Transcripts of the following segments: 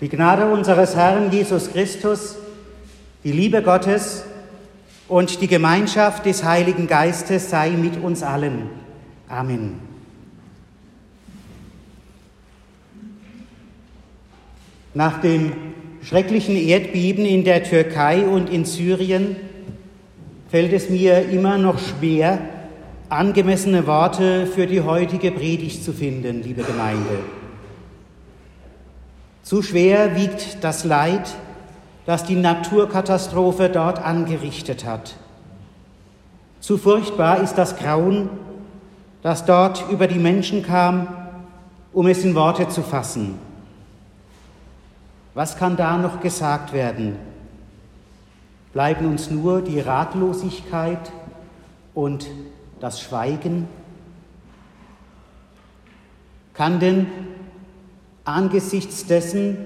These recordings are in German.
Die Gnade unseres Herrn Jesus Christus, die Liebe Gottes und die Gemeinschaft des Heiligen Geistes sei mit uns allen. Amen. Nach dem schrecklichen Erdbeben in der Türkei und in Syrien fällt es mir immer noch schwer, angemessene Worte für die heutige Predigt zu finden, liebe Gemeinde. Zu schwer wiegt das Leid, das die Naturkatastrophe dort angerichtet hat. Zu furchtbar ist das Grauen, das dort über die Menschen kam, um es in Worte zu fassen. Was kann da noch gesagt werden? Bleiben uns nur die Ratlosigkeit und das Schweigen? Kann denn angesichts dessen,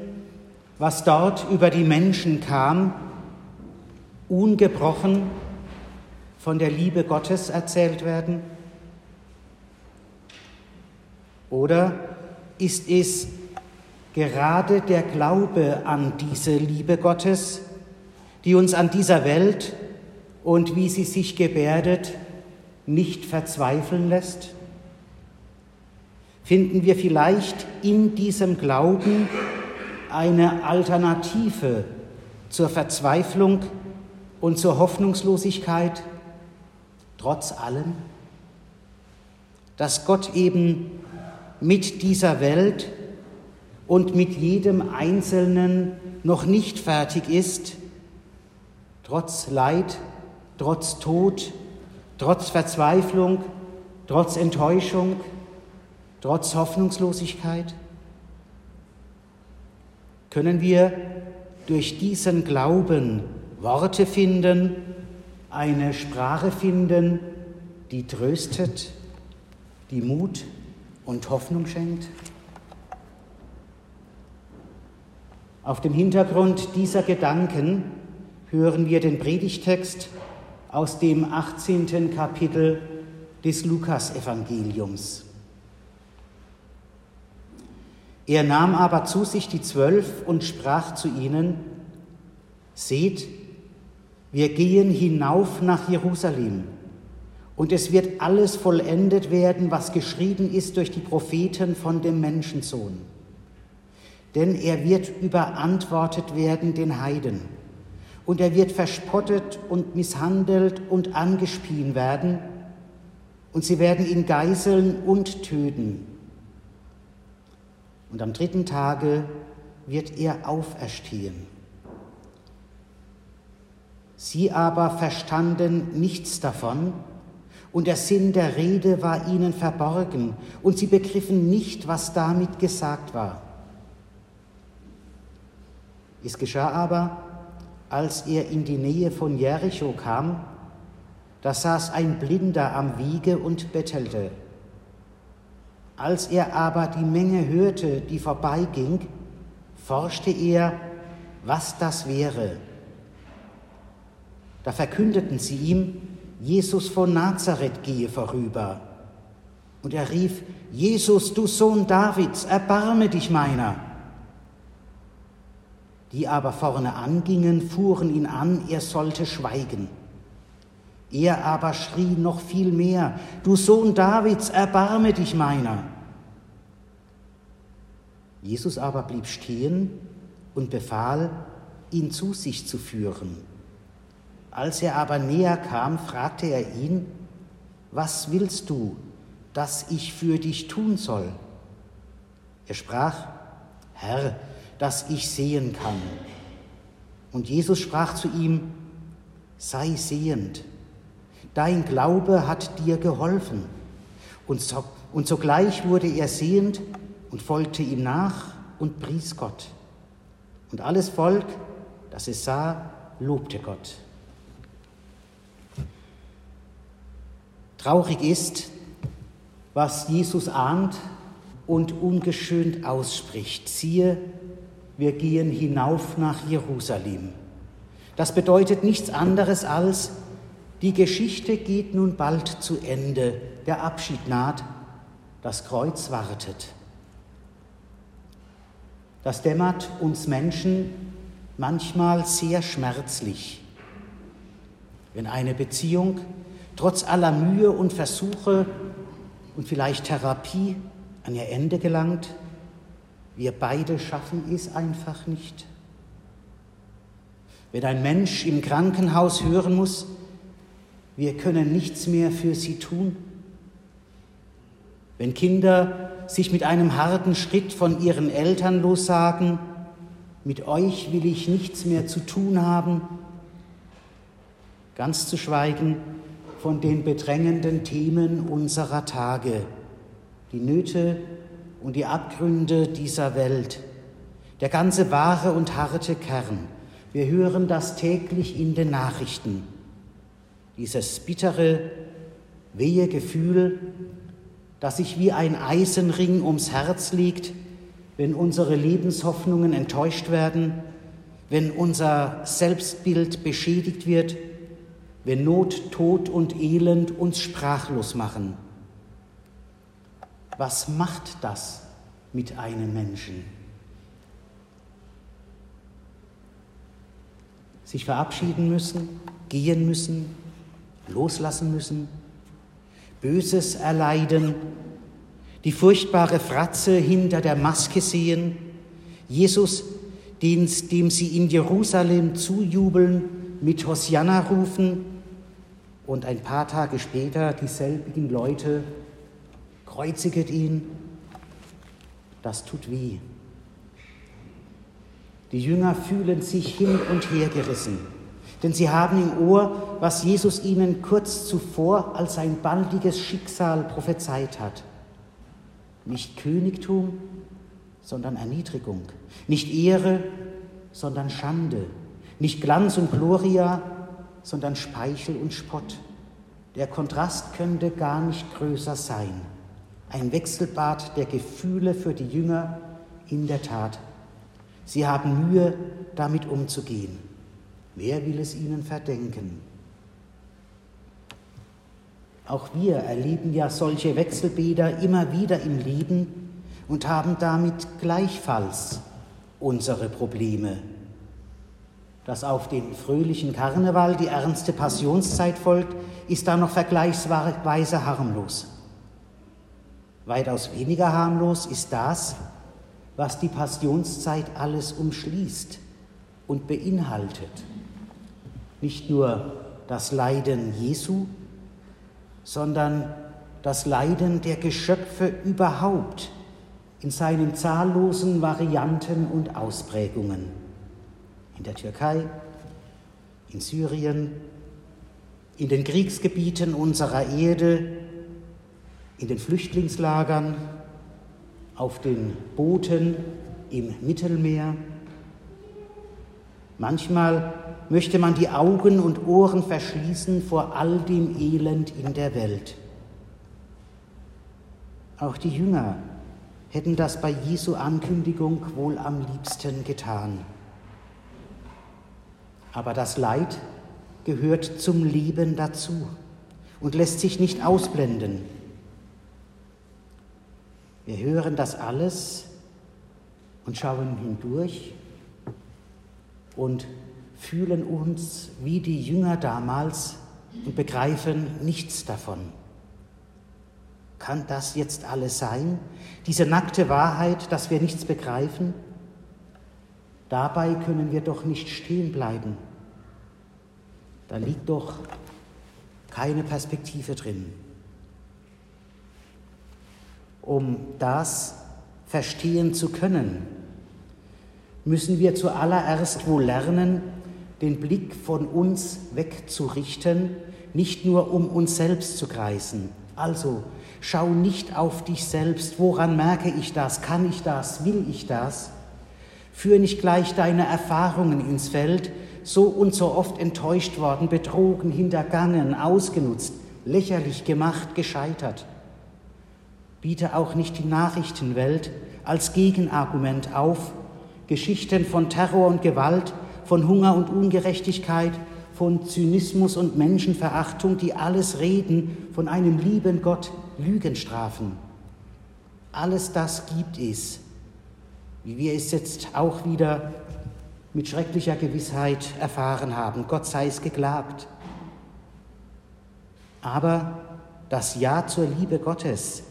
was dort über die Menschen kam, ungebrochen von der Liebe Gottes erzählt werden? Oder ist es gerade der Glaube an diese Liebe Gottes, die uns an dieser Welt und wie sie sich gebärdet, nicht verzweifeln lässt? Finden wir vielleicht in diesem Glauben eine Alternative zur Verzweiflung und zur Hoffnungslosigkeit, trotz allem, dass Gott eben mit dieser Welt und mit jedem Einzelnen noch nicht fertig ist, trotz Leid, trotz Tod, trotz Verzweiflung, trotz Enttäuschung, trotz Hoffnungslosigkeit? Können wir durch diesen Glauben Worte finden, eine Sprache finden, die tröstet, die Mut und Hoffnung schenkt? Auf dem Hintergrund dieser Gedanken hören wir den Predigtext aus dem 18. Kapitel des Lukasevangeliums. Er nahm aber zu sich die Zwölf und sprach zu ihnen, Seht, wir gehen hinauf nach Jerusalem, und es wird alles vollendet werden, was geschrieben ist durch die Propheten von dem Menschensohn. Denn er wird überantwortet werden den Heiden, und er wird verspottet und misshandelt und angespien werden, und sie werden ihn geißeln und töten und am dritten Tage wird er auferstehen. Sie aber verstanden nichts davon, und der Sinn der Rede war ihnen verborgen, und sie begriffen nicht, was damit gesagt war. Es geschah aber, als er in die Nähe von Jericho kam, da saß ein Blinder am Wiege und bettelte. Als er aber die Menge hörte, die vorbeiging, forschte er, was das wäre. Da verkündeten sie ihm, Jesus von Nazareth gehe vorüber. Und er rief, Jesus, du Sohn Davids, erbarme dich meiner. Die aber vorne angingen, fuhren ihn an, er sollte schweigen. Er aber schrie noch viel mehr, du Sohn Davids, erbarme dich meiner. Jesus aber blieb stehen und befahl, ihn zu sich zu führen. Als er aber näher kam, fragte er ihn, was willst du, dass ich für dich tun soll? Er sprach, Herr, dass ich sehen kann. Und Jesus sprach zu ihm, sei sehend, dein Glaube hat dir geholfen. Und, so, und sogleich wurde er sehend und folgte ihm nach und pries Gott. Und alles Volk, das es sah, lobte Gott. Traurig ist, was Jesus ahnt und ungeschönt ausspricht. Siehe, wir gehen hinauf nach Jerusalem. Das bedeutet nichts anderes als, die Geschichte geht nun bald zu Ende, der Abschied naht, das Kreuz wartet. Das dämmert uns Menschen manchmal sehr schmerzlich, wenn eine Beziehung trotz aller Mühe und Versuche und vielleicht Therapie an ihr Ende gelangt. Wir beide schaffen es einfach nicht. Wenn ein Mensch im Krankenhaus hören muss, wir können nichts mehr für sie tun. Wenn Kinder sich mit einem harten Schritt von ihren Eltern lossagen, mit euch will ich nichts mehr zu tun haben, ganz zu schweigen von den bedrängenden Themen unserer Tage, die Nöte und die Abgründe dieser Welt, der ganze wahre und harte Kern. Wir hören das täglich in den Nachrichten. Dieses bittere, wehe Gefühl, das sich wie ein Eisenring ums Herz liegt, wenn unsere Lebenshoffnungen enttäuscht werden, wenn unser Selbstbild beschädigt wird, wenn Not, Tod und Elend uns sprachlos machen. Was macht das mit einem Menschen? Sich verabschieden müssen, gehen müssen, loslassen müssen, Böses erleiden, die furchtbare Fratze hinter der Maske sehen, Jesus, dem sie in Jerusalem zujubeln, mit Hosianna rufen und ein paar Tage später dieselbigen Leute kreuziget ihn. Das tut weh. Die Jünger fühlen sich hin und her gerissen, denn sie haben im Ohr, was Jesus ihnen kurz zuvor als sein baldiges Schicksal prophezeit hat. Nicht Königtum, sondern Erniedrigung, nicht Ehre, sondern Schande, nicht Glanz und Gloria, sondern Speichel und Spott. Der Kontrast könnte gar nicht größer sein. Ein Wechselbad der Gefühle für die Jünger in der Tat. Sie haben Mühe, damit umzugehen. Wer will es ihnen verdenken? Auch wir erleben ja solche Wechselbäder immer wieder im Leben und haben damit gleichfalls unsere Probleme dass auf den fröhlichen Karneval die ernste Passionszeit folgt, ist da noch vergleichsweise harmlos. Weitaus weniger harmlos ist das, was die Passionszeit alles umschließt und beinhaltet. Nicht nur das Leiden Jesu, sondern das Leiden der Geschöpfe überhaupt in seinen zahllosen Varianten und Ausprägungen in der Türkei, in Syrien, in den Kriegsgebieten unserer Erde, in den Flüchtlingslagern, auf den Booten im Mittelmeer. Manchmal möchte man die Augen und Ohren verschließen vor all dem Elend in der Welt. Auch die Jünger hätten das bei Jesu Ankündigung wohl am liebsten getan. Aber das Leid gehört zum Leben dazu und lässt sich nicht ausblenden. Wir hören das alles und schauen hindurch und fühlen uns wie die Jünger damals und begreifen nichts davon. Kann das jetzt alles sein? Diese nackte Wahrheit, dass wir nichts begreifen? Dabei können wir doch nicht stehen bleiben. Da liegt doch keine Perspektive drin. Um das verstehen zu können, müssen wir zuallererst wohl lernen, den Blick von uns wegzurichten, nicht nur um uns selbst zu kreisen. Also schau nicht auf dich selbst, woran merke ich das, kann ich das, will ich das, Führ nicht gleich deine Erfahrungen ins Feld, so und so oft enttäuscht worden, betrogen, hintergangen, ausgenutzt, lächerlich gemacht, gescheitert. Biete auch nicht die Nachrichtenwelt als Gegenargument auf, Geschichten von Terror und Gewalt, von Hunger und Ungerechtigkeit, von Zynismus und Menschenverachtung, die alles reden von einem lieben Gott, Lügen strafen. Alles das gibt es wie wir es jetzt auch wieder mit schrecklicher Gewissheit erfahren haben. Gott sei es geklagt. Aber das Ja zur Liebe Gottes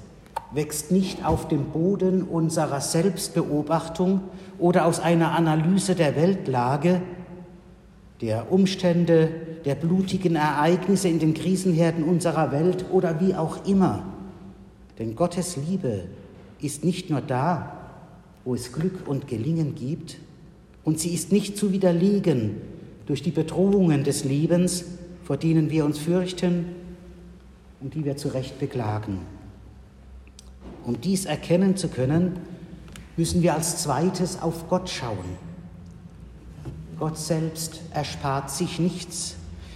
wächst nicht auf dem Boden unserer Selbstbeobachtung oder aus einer Analyse der Weltlage, der Umstände, der blutigen Ereignisse in den Krisenherden unserer Welt oder wie auch immer. Denn Gottes Liebe ist nicht nur da, wo es Glück und Gelingen gibt, und sie ist nicht zu widerlegen durch die Bedrohungen des Lebens, vor denen wir uns fürchten und die wir zu Recht beklagen. Um dies erkennen zu können, müssen wir als zweites auf Gott schauen. Gott selbst erspart sich nichts.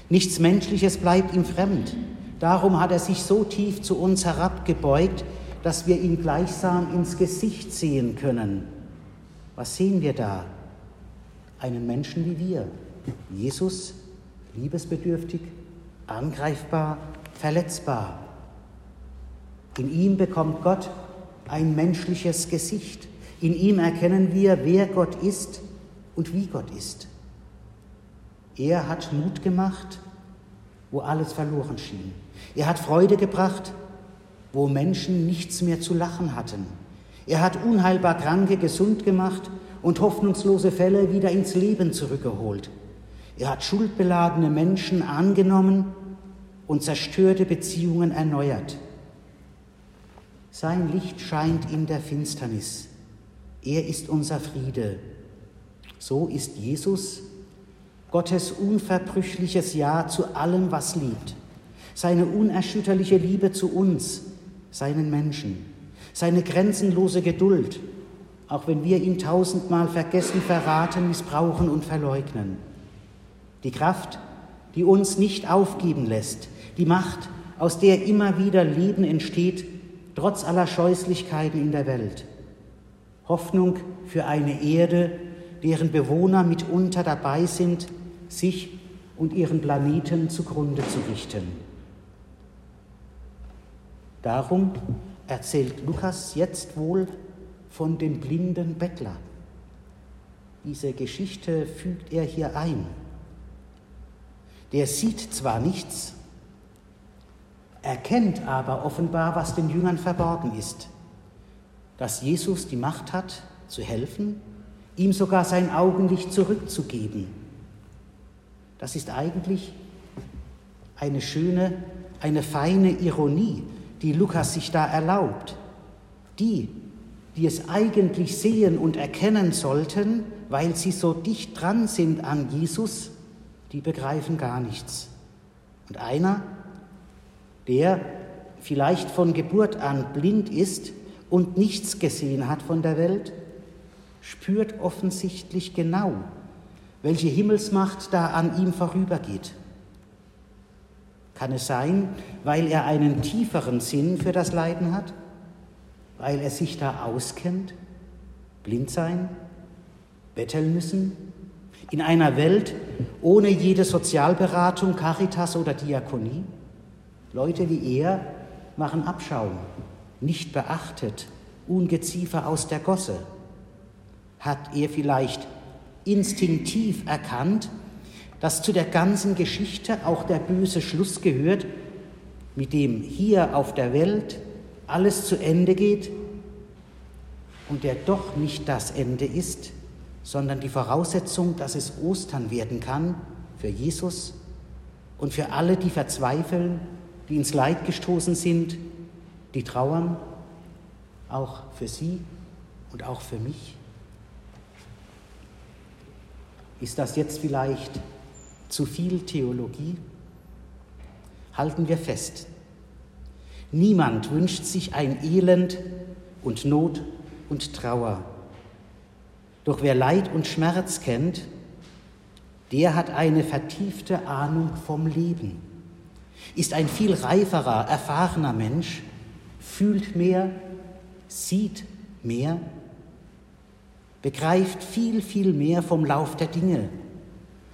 Nichts Menschliches bleibt ihm fremd. Darum hat er sich so tief zu uns herabgebeugt, dass wir ihn gleichsam ins Gesicht sehen können. Was sehen wir da? Einen Menschen wie wir. Jesus, liebesbedürftig, angreifbar, verletzbar. In ihm bekommt Gott ein menschliches Gesicht. In ihm erkennen wir, wer Gott ist und wie Gott ist. Er hat Mut gemacht, wo alles verloren schien. Er hat Freude gebracht, wo Menschen nichts mehr zu lachen hatten. Er hat unheilbar Kranke gesund gemacht und hoffnungslose Fälle wieder ins Leben zurückgeholt. Er hat schuldbeladene Menschen angenommen und zerstörte Beziehungen erneuert. Sein Licht scheint in der Finsternis. Er ist unser Friede. So ist Jesus Gottes unverbrüchliches Ja zu allem, was liebt. Seine unerschütterliche Liebe zu uns, seinen Menschen. Seine grenzenlose Geduld, auch wenn wir ihn tausendmal vergessen, verraten, missbrauchen und verleugnen. Die Kraft, die uns nicht aufgeben lässt, die Macht, aus der immer wieder Leben entsteht, trotz aller Scheußlichkeiten in der Welt. Hoffnung für eine Erde, deren Bewohner mitunter dabei sind, sich und ihren Planeten zugrunde zu richten. Darum erzählt Lukas jetzt wohl von dem blinden Bettler. Diese Geschichte fügt er hier ein. Der sieht zwar nichts, erkennt aber offenbar, was den Jüngern verborgen ist, dass Jesus die Macht hat, zu helfen, ihm sogar sein Augenlicht zurückzugeben. Das ist eigentlich eine schöne, eine feine Ironie, die Lukas sich da erlaubt. Die, die es eigentlich sehen und erkennen sollten, weil sie so dicht dran sind an Jesus, die begreifen gar nichts. Und einer, der vielleicht von Geburt an blind ist und nichts gesehen hat von der Welt, spürt offensichtlich genau, welche Himmelsmacht da an ihm vorübergeht. Kann es sein, weil er einen tieferen Sinn für das Leiden hat? Weil er sich da auskennt? Blind sein? Betteln müssen? In einer Welt ohne jede Sozialberatung, Caritas oder Diakonie? Leute wie er machen Abschaum, nicht beachtet, Ungeziefer aus der Gosse. Hat er vielleicht instinktiv erkannt, dass zu der ganzen Geschichte auch der böse Schluss gehört, mit dem hier auf der Welt alles zu Ende geht und der doch nicht das Ende ist, sondern die Voraussetzung, dass es Ostern werden kann für Jesus und für alle, die verzweifeln die ins Leid gestoßen sind, die trauern, auch für sie und auch für mich? Ist das jetzt vielleicht zu viel Theologie? Halten wir fest. Niemand wünscht sich ein Elend und Not und Trauer. Doch wer Leid und Schmerz kennt, der hat eine vertiefte Ahnung vom Leben ist ein viel reiferer, erfahrener Mensch, fühlt mehr, sieht mehr, begreift viel, viel mehr vom Lauf der Dinge,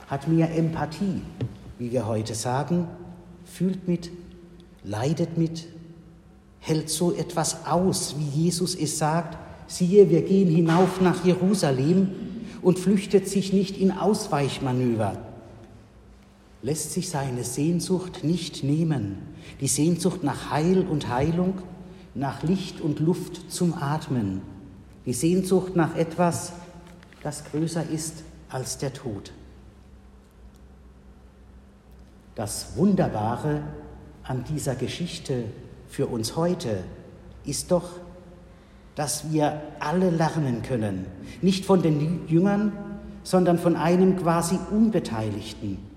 hat mehr Empathie, wie wir heute sagen, fühlt mit, leidet mit, hält so etwas aus, wie Jesus es sagt, siehe, wir gehen hinauf nach Jerusalem und flüchtet sich nicht in Ausweichmanöver, lässt sich seine Sehnsucht nicht nehmen, die Sehnsucht nach Heil und Heilung, nach Licht und Luft zum Atmen, die Sehnsucht nach etwas, das größer ist als der Tod. Das Wunderbare an dieser Geschichte für uns heute ist doch, dass wir alle lernen können, nicht von den Jüngern, sondern von einem quasi Unbeteiligten.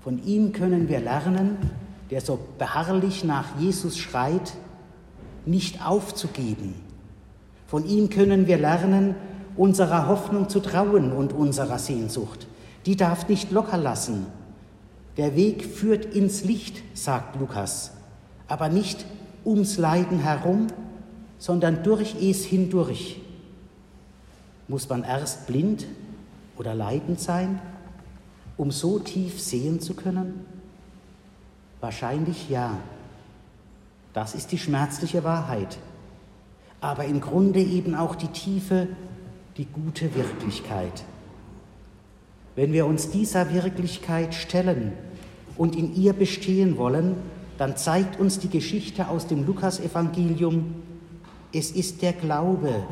Von ihm können wir lernen, der so beharrlich nach Jesus schreit, nicht aufzugeben. Von ihm können wir lernen, unserer Hoffnung zu trauen und unserer Sehnsucht. Die darf nicht locker lassen. Der Weg führt ins Licht, sagt Lukas, aber nicht ums Leiden herum, sondern durch es hindurch. Muss man erst blind oder leidend sein, um so tief sehen zu können? Wahrscheinlich ja. Das ist die schmerzliche Wahrheit, aber im Grunde eben auch die tiefe, die gute Wirklichkeit. Wenn wir uns dieser Wirklichkeit stellen und in ihr bestehen wollen, dann zeigt uns die Geschichte aus dem Lukasevangelium, es ist der Glaube,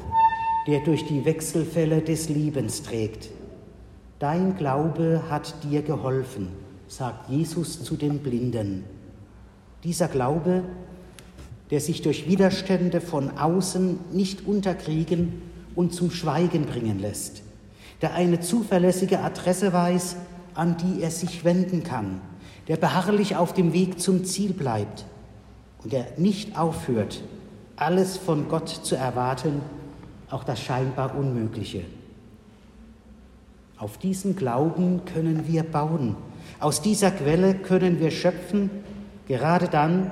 der durch die Wechselfälle des Lebens trägt. Dein Glaube hat dir geholfen, sagt Jesus zu den Blinden. Dieser Glaube, der sich durch Widerstände von außen nicht unterkriegen und zum Schweigen bringen lässt, der eine zuverlässige Adresse weiß, an die er sich wenden kann, der beharrlich auf dem Weg zum Ziel bleibt und der nicht aufhört, alles von Gott zu erwarten, auch das scheinbar Unmögliche. Auf diesen Glauben können wir bauen. Aus dieser Quelle können wir schöpfen, gerade dann,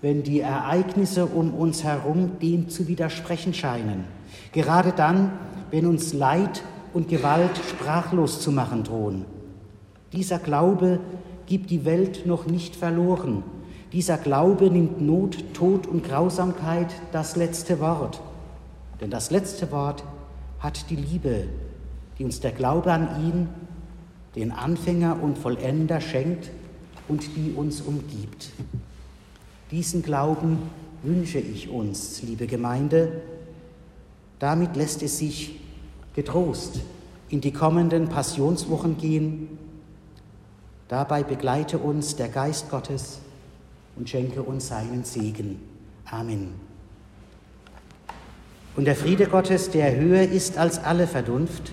wenn die Ereignisse um uns herum dem zu widersprechen scheinen. Gerade dann, wenn uns Leid und Gewalt sprachlos zu machen drohen. Dieser Glaube gibt die Welt noch nicht verloren, dieser Glaube nimmt Not, Tod und Grausamkeit das letzte Wort. Denn das letzte Wort hat die Liebe, die uns der Glaube an ihn, den Anfänger und Vollender, schenkt und die uns umgibt. Diesen Glauben wünsche ich uns, liebe Gemeinde. Damit lässt es sich getrost in die kommenden Passionswochen gehen. Dabei begleite uns der Geist Gottes und schenke uns seinen Segen. Amen. Und der Friede Gottes, der höher ist als alle Vernunft,